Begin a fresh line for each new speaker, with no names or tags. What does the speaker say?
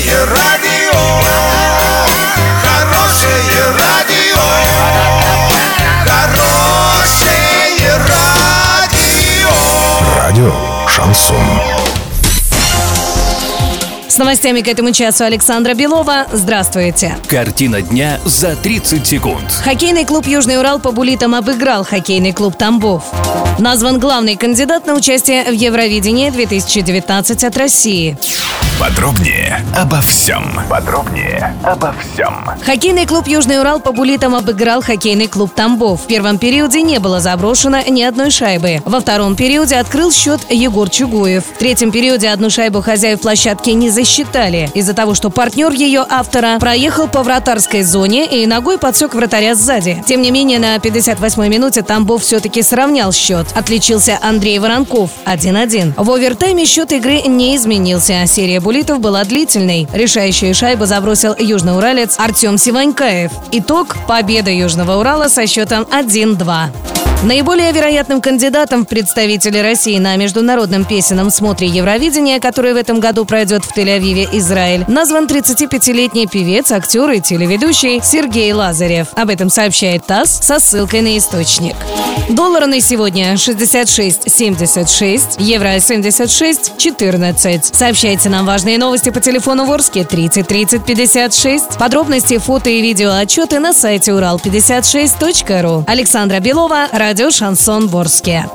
Хорошее радио, хорошее радио, хорошее радио.
Радио Шансон.
С новостями к этому часу Александра Белова. Здравствуйте.
Картина дня за 30 секунд.
Хоккейный клуб «Южный Урал» по булитам обыграл хоккейный клуб «Тамбов». Назван главный кандидат на участие в Евровидении 2019 от России.
Подробнее обо всем. Подробнее обо всем.
Хоккейный клуб «Южный Урал» по булитам обыграл хоккейный клуб «Тамбов». В первом периоде не было заброшено ни одной шайбы. Во втором периоде открыл счет Егор Чугуев. В третьем периоде одну шайбу хозяев площадки не засчитали из-за того, что партнер ее автора проехал по вратарской зоне и ногой подсек вратаря сзади. Тем не менее, на 58-й минуте Тамбов все-таки сравнял счет. Отличился Андрей Воронков 1-1. В овертайме счет игры не изменился. Серия булитов была длительной. Решающую шайбу забросил южноуралец Артем Сиванькаев. Итог – победа Южного Урала со счетом 1-2. Наиболее вероятным кандидатом в представители России на международном песенном смотре Евровидения, который в этом году пройдет в Тель-Авиве, Израиль, назван 35-летний певец, актер и телеведущий Сергей Лазарев. Об этом сообщает ТАСС со ссылкой на источник. Доллар на сегодня 66.76, евро 76.14. Сообщайте нам важные новости по телефону Ворске 30 30 56. Подробности, фото и видео отчеты на сайте урал56.ру. Александра Белова, радио «Шансон Ворске».